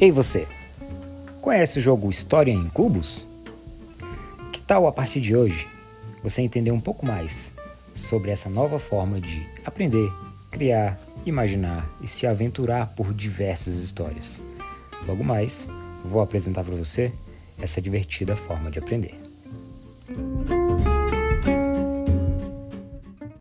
Ei você, conhece o jogo História em Cubos? Que tal a partir de hoje você entender um pouco mais sobre essa nova forma de aprender, criar, imaginar e se aventurar por diversas histórias? Logo mais, vou apresentar para você essa divertida forma de aprender.